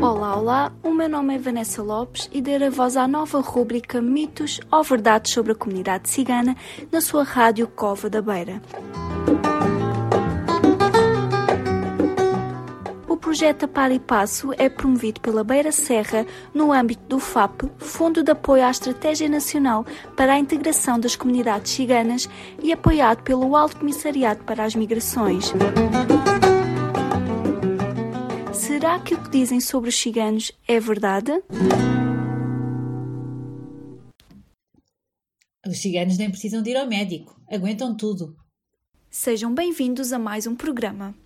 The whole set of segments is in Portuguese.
Olá, olá, o meu nome é Vanessa Lopes e darei voz à nova rúbrica Mitos ou Verdades sobre a Comunidade Cigana na sua rádio Cova da Beira. Projeto Par e Passo é promovido pela Beira Serra no âmbito do FAP, Fundo de Apoio à Estratégia Nacional para a Integração das Comunidades Ciganas e apoiado pelo Alto Comissariado para as Migrações. Será que o que dizem sobre os ciganos é verdade? Os ciganos nem precisam de ir ao médico, aguentam tudo. Sejam bem-vindos a mais um programa.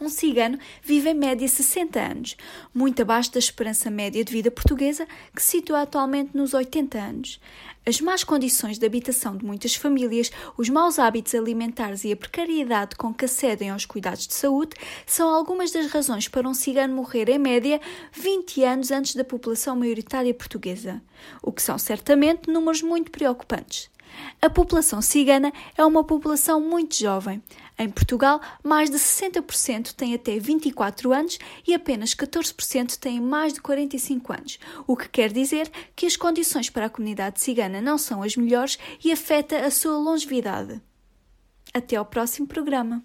Um cigano vive em média 60 anos, muito abaixo da esperança média de vida portuguesa, que se situa atualmente nos 80 anos. As más condições de habitação de muitas famílias, os maus hábitos alimentares e a precariedade com que acedem aos cuidados de saúde são algumas das razões para um cigano morrer em média 20 anos antes da população maioritária portuguesa, o que são certamente números muito preocupantes. A população cigana é uma população muito jovem. Em Portugal, mais de 60% têm até 24 anos e apenas 14% têm mais de 45 anos, o que quer dizer que as condições para a comunidade cigana não são as melhores e afeta a sua longevidade. Até ao próximo programa.